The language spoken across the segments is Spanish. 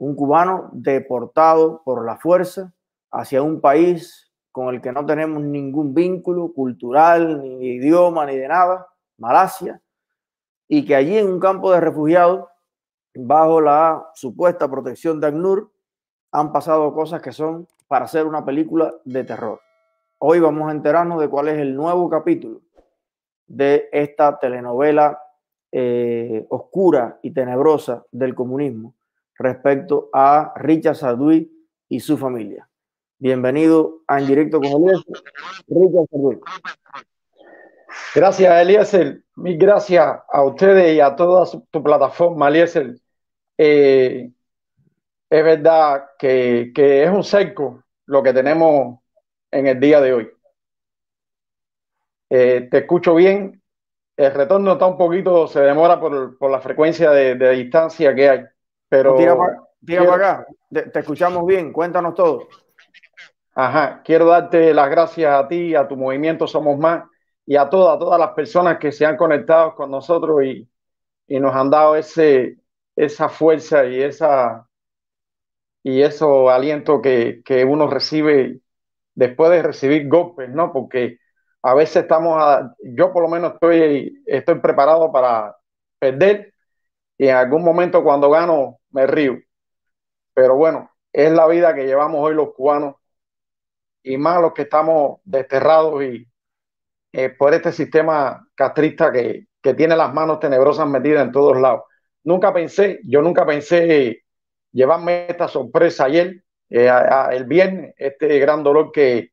un cubano deportado por la fuerza hacia un país con el que no tenemos ningún vínculo cultural, ni de idioma, ni de nada, Malasia, y que allí en un campo de refugiados, bajo la supuesta protección de ACNUR, han pasado cosas que son para hacer una película de terror. Hoy vamos a enterarnos de cuál es el nuevo capítulo de esta telenovela eh, oscura y tenebrosa del comunismo respecto a Richard Sadoui y su familia. Bienvenido En Directo con Eliezer, Richard Sadoui. Gracias, Eliezer. Mil gracias a ustedes y a toda tu plataforma, Eliezer. Eh, es verdad que, que es un cerco lo que tenemos en el día de hoy. Eh, te escucho bien. El retorno está un poquito, se demora por, por la frecuencia de, distancia que hay. Pero. Tira para, acá. Te, te, escuchamos bien. Cuéntanos todo. Ajá. Quiero darte las gracias a ti, a tu movimiento Somos Más y a todas, todas las personas que se han conectado con nosotros y, y nos han dado ese, esa fuerza y esa y eso aliento que, que uno recibe después de recibir golpes, ¿no? Porque a veces estamos, a, yo por lo menos estoy, estoy preparado para perder y en algún momento cuando gano me río. Pero bueno, es la vida que llevamos hoy los cubanos y más los que estamos desterrados y eh, por este sistema castrista que, que tiene las manos tenebrosas metidas en todos lados. Nunca pensé, yo nunca pensé llevarme esta sorpresa ayer, eh, el viernes, este gran dolor que,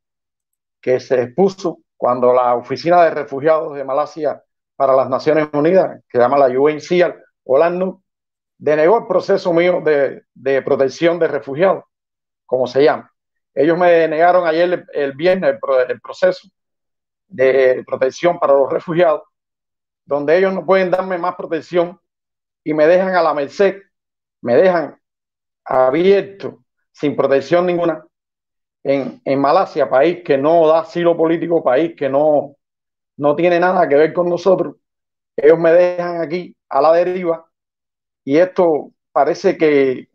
que se expuso cuando la Oficina de Refugiados de Malasia para las Naciones Unidas, que se llama la UNCR, o denegó el proceso mío de, de, protección de refugiados, como se llama. Ellos me denegaron ayer el, el viernes el, el, proceso de protección para los refugiados, donde ellos no pueden darme más protección y me dejan a la merced, me dejan abierto, sin protección ninguna, en, en, Malasia, país que no da asilo político, país que no, no tiene nada que ver con nosotros, ellos me dejan aquí a la deriva y esto parece que,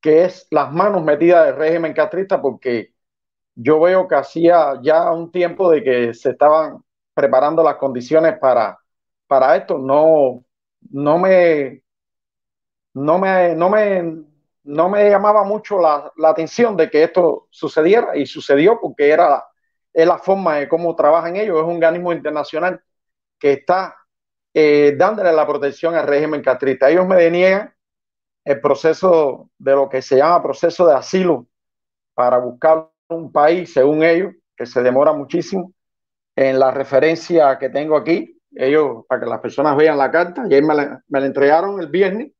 que es las manos metidas del régimen castrista porque yo veo que hacía ya un tiempo de que se estaban preparando las condiciones para, para esto. No, no me, no me, no me, no me llamaba mucho la, la, atención de que esto sucediera y sucedió porque era es la forma de cómo trabajan ellos, es un organismo internacional que está eh, dándole la protección al régimen castrista. Ellos me deniegan el proceso de lo que se llama proceso de asilo para buscar un país, según ellos, que se demora muchísimo. En la referencia que tengo aquí, ellos, para que las personas vean la carta, y me la, me la entregaron el viernes,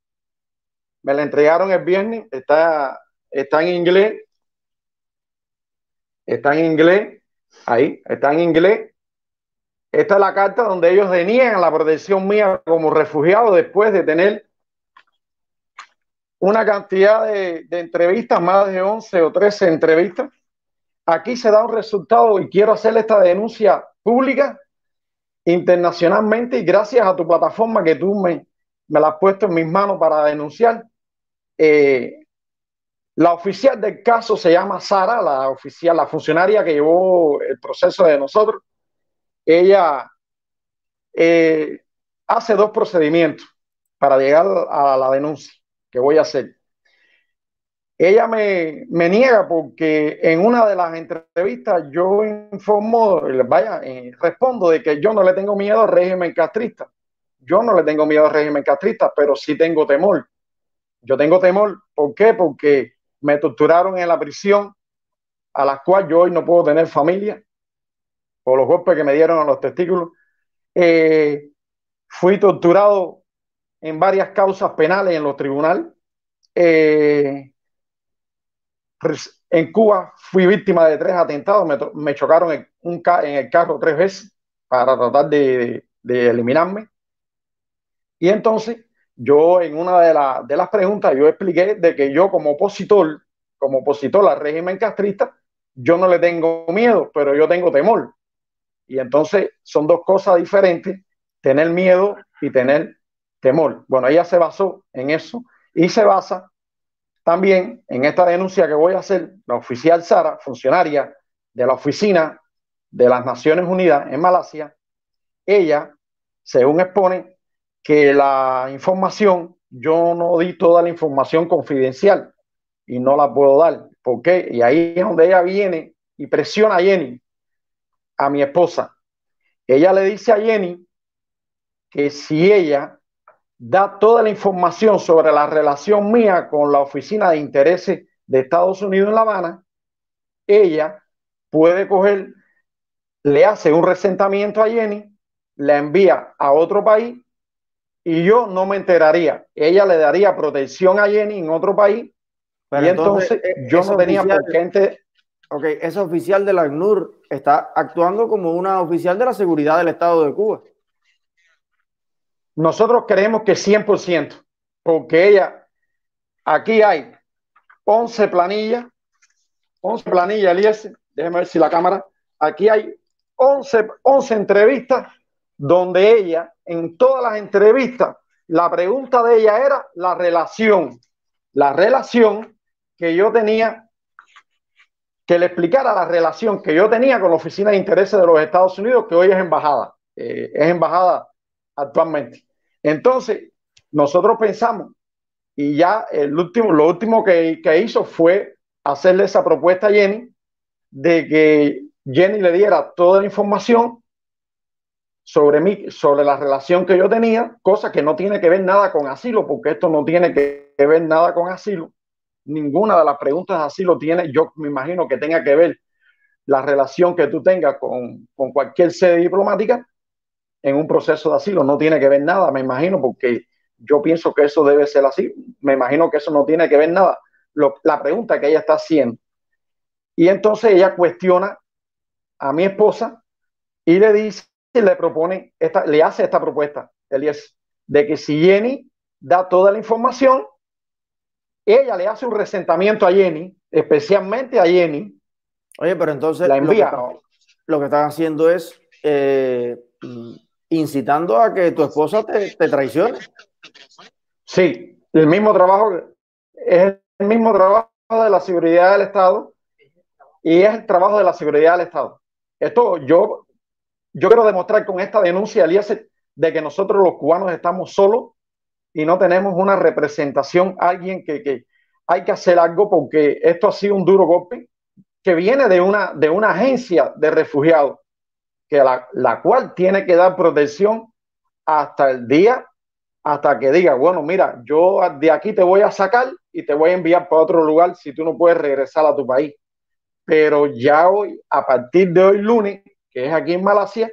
me la entregaron el viernes, está, está en inglés, está en inglés, ahí, está en inglés. Esta es la carta donde ellos deniegan la protección mía como refugiado después de tener una cantidad de, entrevistas, más de 11 o 13 entrevistas. Aquí se da un resultado y quiero hacer esta denuncia pública internacionalmente y gracias a tu plataforma que tú me, me la has puesto en mis manos para denunciar. Eh, la oficial del caso se llama Sara, la oficial, la funcionaria que llevó el proceso de nosotros. Ella eh, hace dos procedimientos para llegar a la denuncia que voy a hacer. Ella me, me niega porque en una de las entrevistas yo informo, vaya, eh, respondo de que yo no le tengo miedo al régimen castrista. Yo no le tengo miedo al régimen castrista, pero sí tengo temor. Yo tengo temor, ¿por qué? Porque me torturaron en la prisión, a la cual yo hoy no puedo tener familia, por los golpes que me dieron a los testículos. Eh, fui torturado en varias causas penales en los tribunales. Eh, en Cuba fui víctima de tres atentados, me, me chocaron en, un ca en, el carro tres veces para tratar de, de, de eliminarme. Y entonces yo en una de, la, de, las preguntas yo expliqué de que yo como opositor, como opositor al régimen castrista, yo no le tengo miedo, pero yo tengo temor. Y entonces son dos cosas diferentes, tener miedo y tener temor. Bueno, ella se basó en eso y se basa también en esta denuncia que voy a hacer, la oficial Sara, funcionaria de la oficina de las Naciones Unidas en Malasia, ella, según expone, que la información, yo no di toda la información confidencial y no la puedo dar. ¿Por qué? Y ahí es donde ella viene y presiona a Jenny, a mi esposa. Ella le dice a Jenny que si ella da toda la información sobre la relación mía con la Oficina de Intereses de Estados Unidos en La Habana, ella puede coger, le hace un resentamiento a Jenny, la envía a otro país y yo no me enteraría. Ella le daría protección a Jenny en otro país y entonces, eh, yo no tenía por qué... Ok, esa oficial de la ACNUR está actuando como una oficial de la seguridad del Estado de Cuba. Nosotros creemos que 100%, porque ella, aquí hay 11 planillas, 11 planillas, Elías, déjeme ver si la cámara, aquí hay 11, 11 entrevistas donde ella, en todas las entrevistas, la pregunta de ella era la relación, la relación que yo tenía, que le explicara la relación que yo tenía con la Oficina de Intereses de los Estados Unidos, que hoy es embajada, eh, es embajada actualmente. Entonces, nosotros pensamos, y ya el último, lo último que, hizo fue hacerle esa propuesta a Jenny de que Jenny le diera toda la información sobre mí, sobre la relación que yo tenía, cosa que no tiene que ver nada con asilo, porque esto no tiene que ver nada con asilo. Ninguna de las preguntas de asilo tiene, yo me imagino que tenga que ver la relación que tú tengas con, con cualquier sede diplomática, en un proceso de asilo. No tiene que ver nada, me imagino, porque yo pienso que eso debe ser así. Me imagino que eso no tiene que ver nada. la pregunta que ella está haciendo. Y entonces ella cuestiona a mi esposa y le dice, le propone, esta, le hace esta propuesta, Elías, de que si Jenny da toda la información, ella le hace un resentamiento a Jenny, especialmente a Jenny. Oye, pero entonces la envía. Lo que, están haciendo es eh, incitando a que tu esposa te, traicione. Sí, el mismo trabajo, es el mismo trabajo de la seguridad del Estado y es el trabajo de la seguridad del Estado. Esto yo, yo quiero demostrar con esta denuncia, Elías, de que nosotros los cubanos estamos solos y no tenemos una representación, alguien que, que hay que hacer algo porque esto ha sido un duro golpe que viene de una, de una agencia de refugiados que la, la cual tiene que dar protección hasta el día, hasta que diga, bueno, mira, yo de aquí te voy a sacar y te voy a enviar para otro lugar si tú no puedes regresar a tu país. Pero ya hoy, a partir de hoy lunes, que es aquí en Malasia,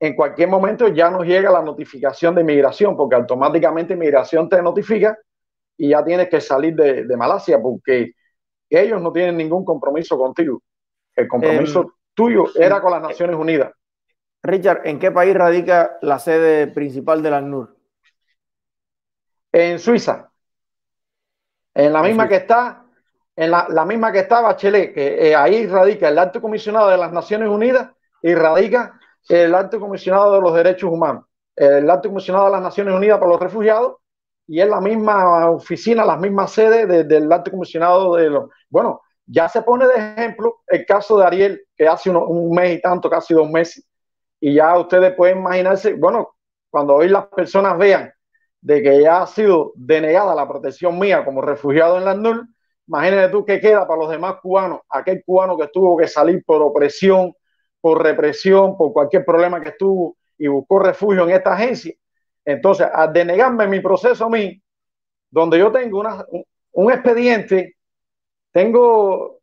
en cualquier momento ya nos llega la notificación de migración, porque automáticamente migración te notifica y ya tienes que salir de, de Malasia, porque ellos no tienen ningún compromiso contigo. El compromiso tuyo era con las Naciones Unidas. Richard, ¿en qué país radica la sede principal de la ACNUR? En Suiza. En la misma que está, en la, misma que está Bachelet, que eh, ahí radica el alto comisionado de las Naciones Unidas y radica el alto comisionado de los derechos humanos, el alto comisionado de las Naciones Unidas para los refugiados y es la misma oficina, las mismas sedes del alto comisionado de los... Bueno, ya se pone de ejemplo el caso de Ariel, que hace un mes y tanto, casi dos meses, y ya ustedes pueden imaginarse, bueno, cuando hoy las personas vean de que ya ha sido denegada la protección mía como refugiado en la NUR, imagínate tú qué queda para los demás cubanos, aquel cubano que tuvo que salir por opresión, por represión, por cualquier problema que estuvo y buscó refugio en esta agencia. Entonces, al denegarme mi proceso a mí, donde yo tengo una, un expediente, tengo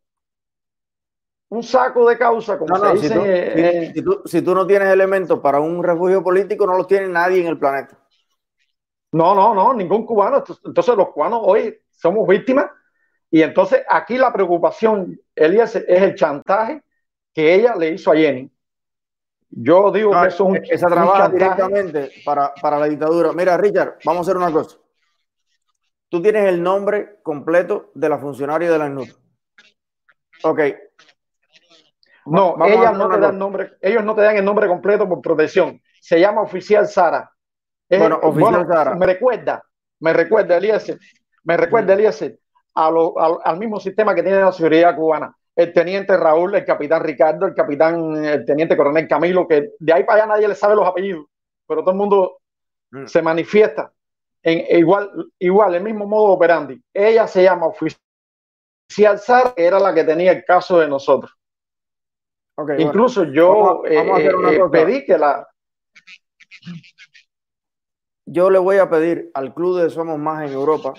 un saco de causa, como se dice. Si tú, no tienes elementos para un refugio político, no los tiene nadie en el planeta. No, no, no, ningún cubano. Entonces los cubanos hoy somos víctimas. Y entonces aquí la preocupación, Elías, es el chantaje que ella le hizo a Jenny. Yo digo que eso es un, esa trabaja directamente para, para la dictadura. Mira, Richard, vamos a hacer una cosa. Tú tienes el nombre completo de la funcionaria de la NUR. Ok, no, ellas no te dan nombre, ellos no te dan el nombre completo por protección. Se llama oficial Sara. bueno, oficial Sara. Me recuerda, me recuerda Eliezer, me recuerda. Eliezer al mismo sistema que tiene la seguridad cubana. El teniente Raúl, el capitán Ricardo, el capitán, el teniente coronel Camilo, que de ahí para allá nadie le sabe los apellidos, pero todo el mundo mm. se manifiesta en igual, igual, el mismo modo operandi. Ella se llama oficial Sara, que era la que tenía el caso de nosotros. Incluso yo eh, eh, pedí que la. Yo le voy a pedir al club de Somos Más en Europa,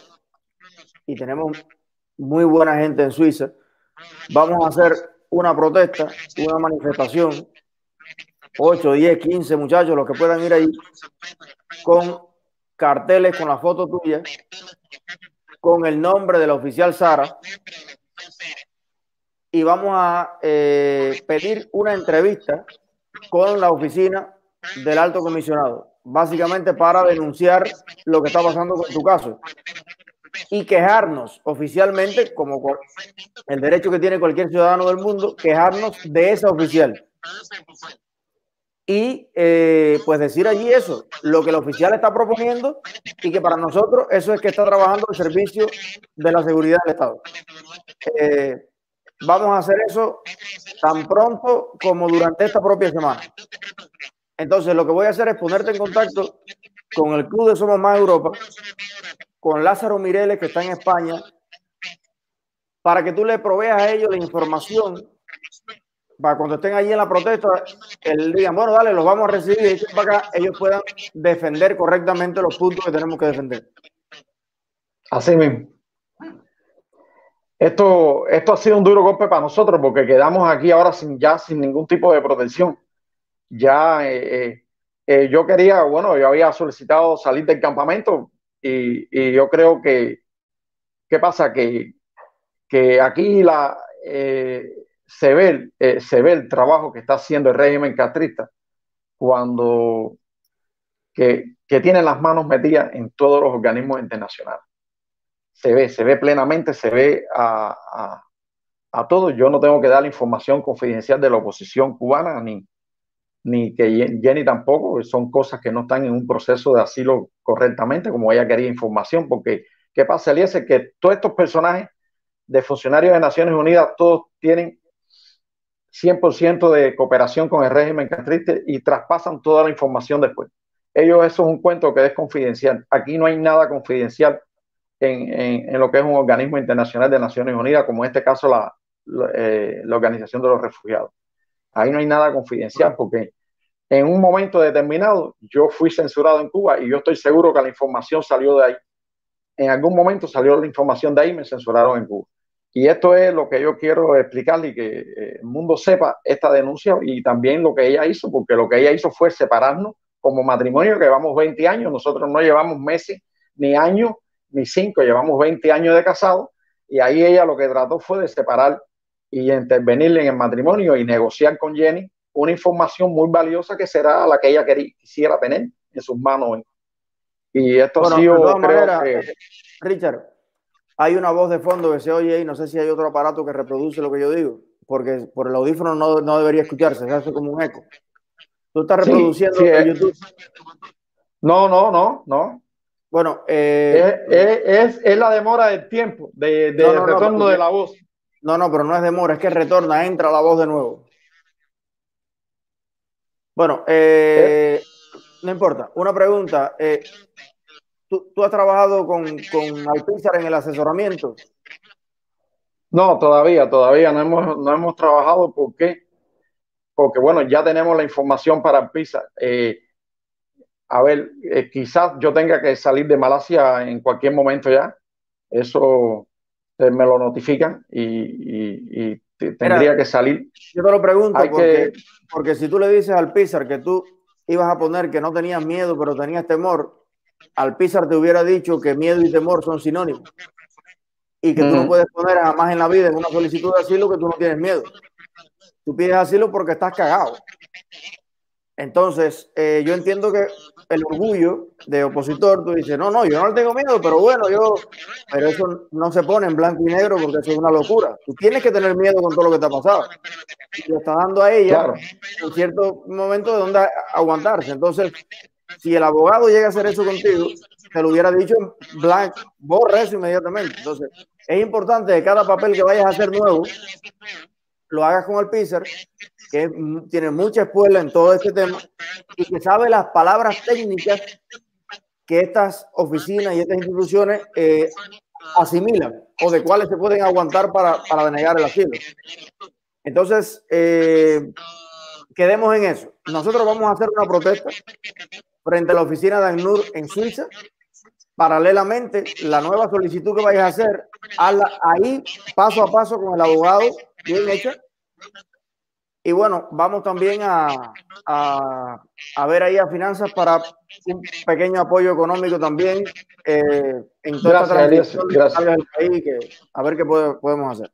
y tenemos muy buena gente en Suiza, vamos a hacer una protesta, una manifestación, 8, 10, 15 muchachos, los que puedan ir ahí, con carteles con la foto tuya, con el nombre del oficial Sara, y vamos a eh, pedir una entrevista con la oficina del alto comisionado, básicamente para denunciar lo que está pasando con tu caso y quejarnos oficialmente, como el derecho que tiene cualquier ciudadano del mundo, quejarnos de ese oficial. Y eh, pues decir allí eso, lo que el oficial está proponiendo y que para nosotros eso es que está trabajando el servicio de la seguridad del Estado. Eh, vamos a hacer eso tan pronto como durante esta propia semana. Entonces, lo que voy a hacer es ponerte en contacto con el Club de Somos Más Europa con Lázaro Mireles, que está en España, para que tú le proveas a ellos la información para cuando estén allí en la protesta, el digan, bueno, dale, los vamos a recibir y para acá ellos puedan defender correctamente los puntos que tenemos que defender. Así mismo. Esto, esto ha sido un duro golpe para nosotros porque quedamos aquí ahora sin ya sin ningún tipo de protección. Ya eh, eh, eh, yo quería, bueno, yo había solicitado salir del campamento, y, yo creo que, ¿qué pasa? Que, que aquí la, eh, se, ve, eh, se ve el trabajo que está haciendo el régimen castrista cuando que, que tiene las manos metidas en todos los organismos internacionales. Se ve, se ve plenamente, se ve a, a, a todos. Yo no tengo que dar la información confidencial de la oposición cubana ni, ni que Jenny tampoco, son cosas que no están en un proceso de asilo correctamente, como ella quería información, porque ¿qué pasa, Eliezer? Que todos estos personajes de funcionarios de Naciones Unidas, todos tienen 100% de cooperación con el régimen castrista y traspasan toda la información después. Ellos, eso es un cuento que es confidencial. Aquí no hay nada confidencial en, en, lo que es un organismo internacional de Naciones Unidas, como en este caso la, la eh, Organización de los Refugiados. Ahí no hay nada confidencial porque en un momento determinado yo fui censurado en Cuba y yo estoy seguro que la información salió de ahí. En algún momento salió la información de ahí y me censuraron en Cuba. Y esto es lo que yo quiero explicarle y que eh, el mundo sepa esta denuncia y también lo que ella hizo, porque lo que ella hizo fue separarnos como matrimonio, que llevamos 20 años, nosotros no llevamos meses, ni años, ni cinco, llevamos 20 años de casado, y ahí ella lo que trató fue de separar y intervenirle en el matrimonio y negociar con Jenny una información muy valiosa que será la que ella quisiera tener en sus manos. Y esto ha sido, Richard, hay una voz de fondo que se oye y no sé si hay otro aparato que reproduce lo que yo digo, porque por el audífono no, no debería escucharse, se hace como un eco. ¿Tú estás reproduciendo en YouTube? No, no, no, no. Bueno, eh, es, es, la demora del tiempo, de, de retorno de la voz. No, no, pero no es demora, es que retorna, entra la voz de nuevo. Bueno, eh, no importa. Una pregunta. Eh, ¿tú, has trabajado con, con Alpizar en el asesoramiento? No, todavía, todavía no hemos, no hemos trabajado. ¿Por qué? Porque, bueno, ya tenemos la información para Alpizar. Eh, a ver, quizás yo tenga que salir de Malasia en cualquier momento ya. Eso eh, me lo notifican y, tendría que salir. Yo te lo pregunto porque, porque si tú le dices al Pizar que tú ibas a poner que no tenías miedo, pero tenías temor, al Pizar te hubiera dicho que miedo y temor son sinónimos y que tú no puedes poner jamás en la vida en una solicitud de asilo que tú no tienes miedo. Tú pides asilo porque estás cagado. Entonces, eh, yo entiendo que el orgullo de opositor, tú dices, no, no, yo no le tengo miedo, pero bueno, yo, pero eso no se pone en blanco y negro porque eso es una locura. Tú tienes que tener miedo con todo lo que te ha pasado. Y lo está dando a ella en cierto momento de donde aguantarse. Entonces, si el abogado llega a hacer eso contigo, te lo hubiera dicho en blanco, borra eso inmediatamente. Entonces, es importante que cada papel que vayas a hacer nuevo, lo hagas con el PISER, que tiene mucha escuela en todo este tema y que sabe las palabras técnicas que estas oficinas y estas instituciones eh, asimilan o de cuáles se pueden aguantar para, para denegar el asilo. Entonces, eh, quedemos en eso. Nosotros vamos a hacer una protesta frente a la oficina de ACNUR en Suiza. Paralelamente, la nueva solicitud que vayas a hacer, hazla ahí paso a paso con el abogado bien hecha. Y bueno, vamos también a, a, ver ahí a finanzas para un pequeño apoyo económico también eh, en toda gracias, gracias. del país, que, a ver qué podemos hacer.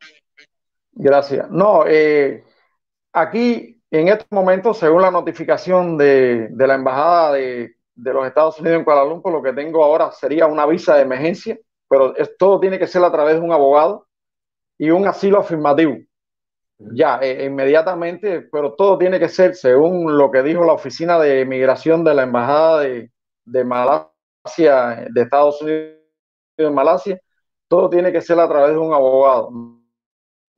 Gracias. No, eh, aquí en estos momentos, según la notificación de, de la Embajada de, de, los Estados Unidos en Kuala Lumpur, lo que tengo ahora sería una visa de emergencia, pero es, todo tiene que ser a través de un abogado y un asilo afirmativo. Ya, e, inmediatamente, pero todo tiene que ser según lo que dijo la Oficina de Migración de la Embajada de, de Malasia, de Estados Unidos en Malasia, todo tiene que ser a través de un abogado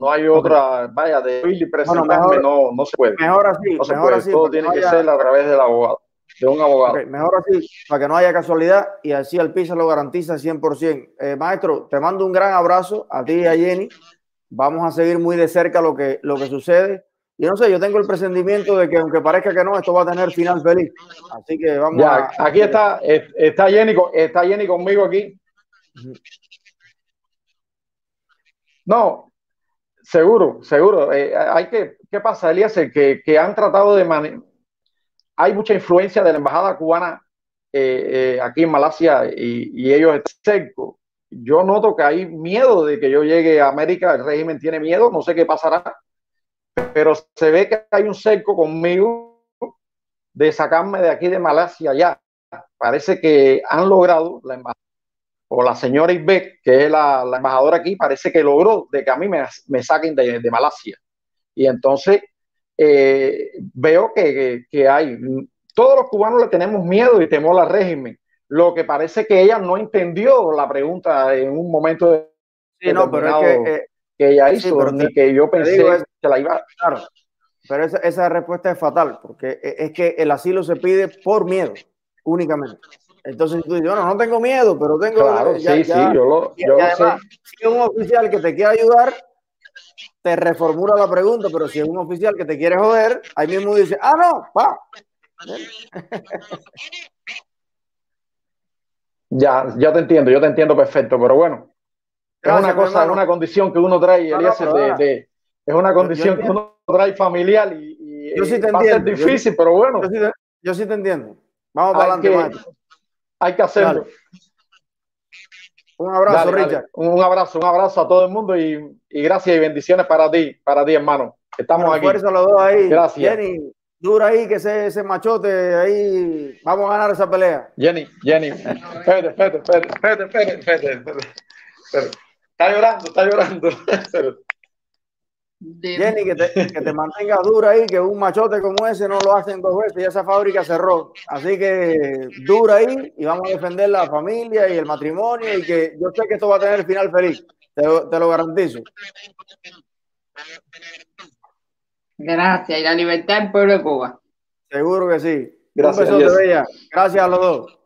no hay otra, vaya, de ir y presentarme, no, no se puede. Mejor así, mejor así. Todo tiene que ser a través del abogado, de un abogado. mejor así, para que no haya casualidad y así el piso lo garantiza 100%. Eh, maestro, te mando un gran abrazo a ti y a Jenny. Vamos a seguir muy de cerca lo que, lo que sucede. Y no sé, yo tengo el presentimiento de que aunque parezca que no, esto va a tener final feliz. Así que vamos ya, Aquí está, está Jenny, está Jenny conmigo aquí. No, Seguro, seguro. Eh, hay que, ¿qué pasa, Elías? Que, que han tratado de hay mucha influencia de la embajada cubana eh, eh, aquí en Malasia y, y ellos están. Yo noto que hay miedo de que yo llegue a América, el régimen tiene miedo, no sé qué pasará, pero se ve que hay un cerco conmigo de sacarme de aquí de Malasia ya. Parece que han logrado la embajada o la señora Ibe, que es la, embajadora aquí, parece que logró de que a mí me, me saquen de, Malasia. Y entonces eh, veo que, hay, todos los cubanos le tenemos miedo y temor al régimen. Lo que parece que ella no entendió la pregunta en un momento de sí, no, pero es que, eh, que, ella hizo, ni que yo pensé que la iba Claro, pero esa, esa respuesta es fatal, porque es que el asilo se pide por miedo, únicamente. Entonces tú dices, bueno, no tengo miedo, pero tengo. Claro, sí, sí, yo lo, yo además, Si es un oficial que te quiere ayudar, te reformula la pregunta, pero si es un oficial que te quiere joder, ahí mismo dice, ah, no, pa. ya, ya te entiendo, yo te entiendo perfecto, pero bueno, es una cosa, es una condición que uno trae, de, es una condición que uno trae familiar y, yo sí te va a ser difícil, pero bueno. Yo sí, te, entiendo. Vamos para adelante, hay que hacerlo. Un abrazo, Richard. Un abrazo, un abrazo a todo el mundo y, gracias y bendiciones para ti, para ti, hermano. Estamos aquí. Fuerza los dos ahí. Gracias. Jenny, dura ahí, que ese, ese machote ahí, vamos a ganar esa pelea. Jenny, Jenny, espérate, espérate, espérate, espérate, espérate, Está llorando, está llorando. Jenny, que te, que te mantengas dura ahí, que un machote como ese no lo hacen dos veces y esa fábrica cerró. Así que dura ahí y vamos a defender la familia y el matrimonio y que yo sé que esto va a tener final feliz, te, te lo garantizo. Gracias, y la libertad del pueblo de Cuba. Seguro que sí. Gracias. Un beso Gracias a los dos.